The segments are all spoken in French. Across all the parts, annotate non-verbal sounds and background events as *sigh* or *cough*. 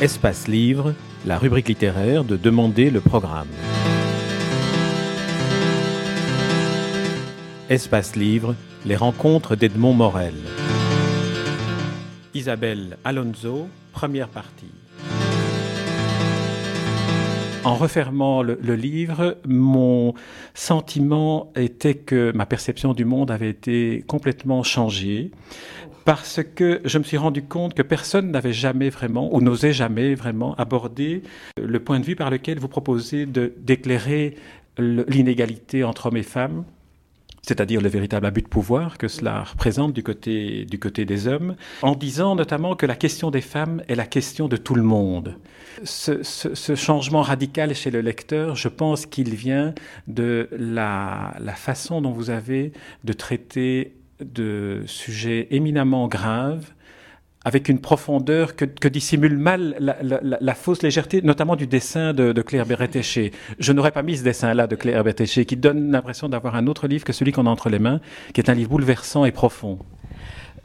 Espace Livre, la rubrique littéraire de Demander le programme. Espace Livre, les rencontres d'Edmond Morel. Isabelle Alonso, première partie. En refermant le, le, livre, mon sentiment était que ma perception du monde avait été complètement changée parce que je me suis rendu compte que personne n'avait jamais vraiment, ou n'osait jamais vraiment aborder le point de vue par lequel vous proposez d'éclairer l'inégalité entre hommes et femmes c'est-à-dire le véritable abus de pouvoir que cela représente du côté, du côté des hommes, en disant notamment que la question des femmes est la question de tout le monde. Ce, changement radical chez le lecteur, je pense qu'il vient de la façon dont vous avez de traiter de sujets éminemment graves, avec une profondeur que, dissimule mal la, fausse légèreté, notamment du dessin de, de Claire Berretéché. Je n'aurais pas mis ce dessin-là de Claire Berretéché, qui donne l'impression d'avoir un autre livre que celui qu'on a entre les mains, qui est un livre bouleversant et profond.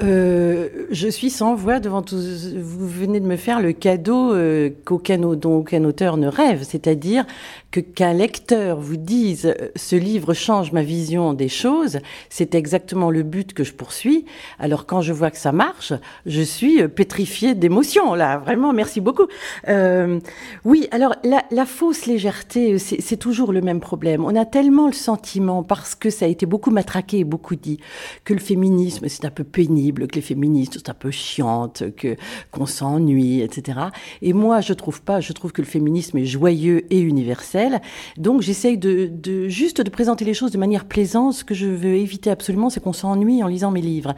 Euh, je suis sans voix devant tout. Vous venez de me faire le cadeau euh, qu'aucun, dont aucun auteur ne rêve, c'est-à-dire que qu'un lecteur vous dise euh, ce livre change ma vision des choses, c'est exactement le but que je poursuis. Alors quand je vois que ça marche, je suis euh, pétrifiée d'émotion là. Vraiment, merci beaucoup. Euh, oui, alors la, la fausse légèreté, c'est toujours le même problème. On a tellement le sentiment, parce que ça a été beaucoup matraqué et beaucoup dit, que le féminisme c'est un peu pénible que les féministes sont un peu chiantes, que qu'on s'ennuie, etc. Et moi, je trouve pas. Je trouve que le féminisme est joyeux et universel. Donc, j'essaye de, de juste de présenter les choses de manière plaisante. Ce que je veux éviter absolument, c'est qu'on s'ennuie en lisant mes livres.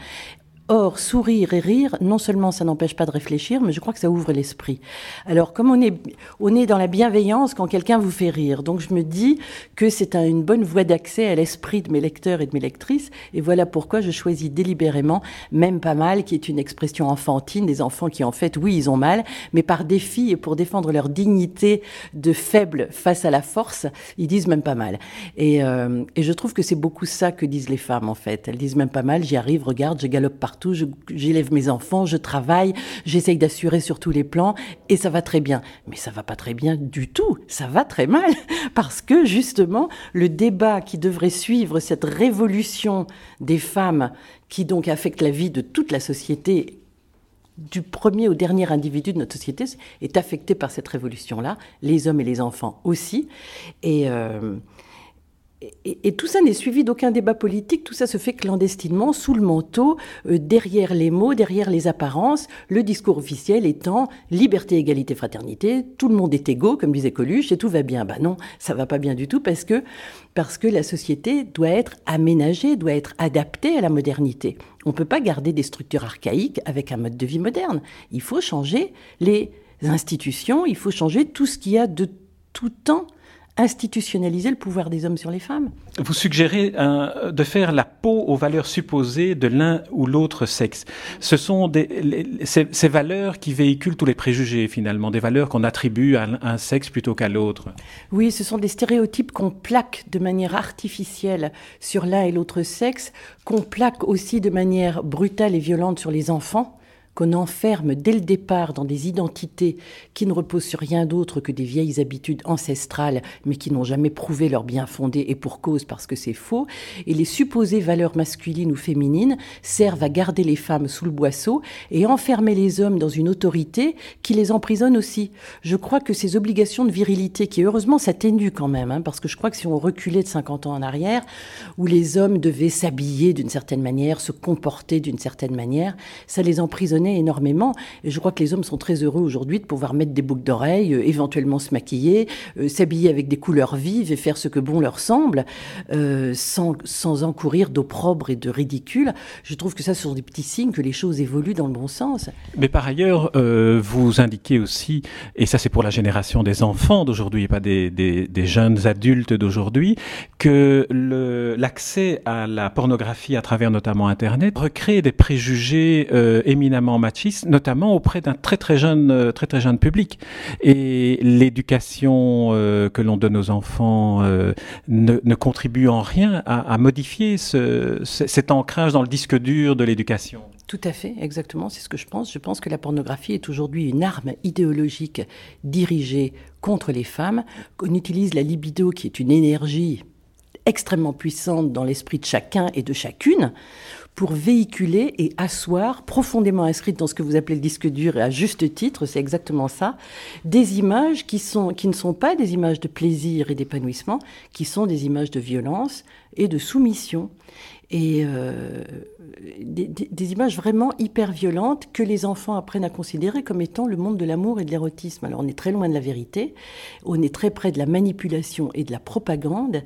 Or, sourire et rire, non seulement ça n'empêche pas de réfléchir, mais je crois que ça ouvre l'esprit. Alors, comme on est, on est dans la bienveillance quand quelqu'un vous fait rire, donc je me dis que c'est un, une bonne voie d'accès à l'esprit de mes lecteurs et de mes lectrices, et voilà pourquoi je choisis délibérément même pas mal, qui est une expression enfantine des enfants qui en fait, oui, ils ont mal, mais par défi et pour défendre leur dignité de faible face à la force, ils disent même pas mal. Et, euh, et je trouve que c'est beaucoup ça que disent les femmes en fait. Elles disent même pas mal, j'y arrive, regarde, je galope partout j'élève mes enfants, je travaille, j'essaye d'assurer sur tous les plans et ça va très bien. Mais ça va pas très bien du tout, ça va très mal *laughs* parce que justement le débat qui devrait suivre cette révolution des femmes qui donc affecte la vie de toute la société du premier au dernier individu de notre société est affecté par cette révolution-là, les hommes et les enfants aussi. Euh, et, tout ça n'est suivi d'aucun débat politique, tout ça se fait clandestinement, sous le manteau, euh, derrière les mots, derrière les apparences, le discours officiel étant liberté, égalité, fraternité, tout le monde est égaux, comme disait Coluche, et tout va bien. Ben non, ça va pas bien du tout parce que, parce que la société doit être aménagée, doit être adaptée à la modernité. On peut pas garder des structures archaïques avec un mode de vie moderne. Il faut changer les institutions, il faut changer tout ce qu'il y a de tout temps institutionnaliser le pouvoir des hommes sur les femmes. Vous suggérez euh, de faire la peau aux valeurs supposées de l'un ou l'autre sexe. Ce sont des, les, ces, ces, valeurs qui véhiculent tous les préjugés finalement, des valeurs qu'on attribue à un sexe plutôt qu'à l'autre. Oui, ce sont des stéréotypes qu'on plaque de manière artificielle sur l'un et l'autre sexe, qu'on plaque aussi de manière brutale et violente sur les enfants qu'on enferme dès le départ dans des identités qui ne reposent sur rien d'autre que des vieilles habitudes ancestrales, mais qui n'ont jamais prouvé leur bien fondé et pour cause parce que c'est faux, et les supposées valeurs masculines ou féminines servent à garder les femmes sous le boisseau et enfermer les hommes dans une autorité qui les emprisonne aussi. Je crois que ces obligations de virilité, qui heureusement s'atténuent quand même, hein, parce que je crois que si on reculait de 50 ans en arrière, où les hommes devaient s'habiller d'une certaine manière, se comporter d'une certaine manière, ça les emprisonnait énormément. Et je crois que les hommes sont très heureux aujourd'hui de pouvoir mettre des boucles d'oreilles, euh, éventuellement se maquiller, euh, s'habiller avec des couleurs vives et faire ce que bon leur semble, euh, sans, sans encourir d'opprobre et de ridicule. Je trouve que ça, ce sont des petits signes que les choses évoluent dans le bon sens. Mais par ailleurs, vous indiquez aussi, et ça c'est pour la génération des enfants d'aujourd'hui et pas des, jeunes adultes d'aujourd'hui, que l'accès à la pornographie à travers notamment Internet recrée des préjugés euh, machistes, notamment auprès d'un très très jeune euh, très très jeune public. Et l'éducation euh, que l'on donne aux enfants euh, ne, contribue en rien à, modifier ce, cet ancrage dans le disque dur de l'éducation. Tout à fait, exactement, c'est ce que je pense. Je pense que la pornographie est aujourd'hui une arme idéologique dirigée contre les femmes, qu'on utilise la libido, qui est une énergie extrêmement puissante dans l'esprit de chacun et de chacune, pour véhiculer et asseoir, profondément inscrites dans ce que vous appelez le disque dur, et à juste titre, c'est exactement ça, des images qui, sont, qui ne sont pas des images de plaisir et d'épanouissement, qui sont des images de violence et de soumission. Et euh, des, images vraiment hyper violentes que les enfants apprennent à considérer comme étant le monde de l'amour et de l'érotisme. Alors on est très loin de la vérité, on est très près de la manipulation et de la propagande,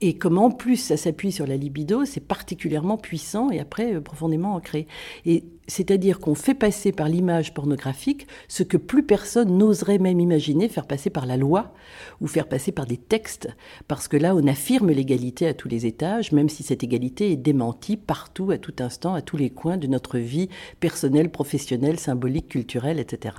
et comme en plus ça s'appuie sur la libido, c'est particulièrement puissant et après euh, profondément ancré. Et c'est-à-dire qu'on fait passer par l'image pornographique ce que plus personne n'oserait même imaginer faire passer par la loi ou faire passer par des textes, parce que là, on affirme l'égalité à tous les étages, même si cette égalité est démentie partout, à tout instant, à tous les coins de notre vie personnelle, professionnelle, symbolique, culturelle, etc.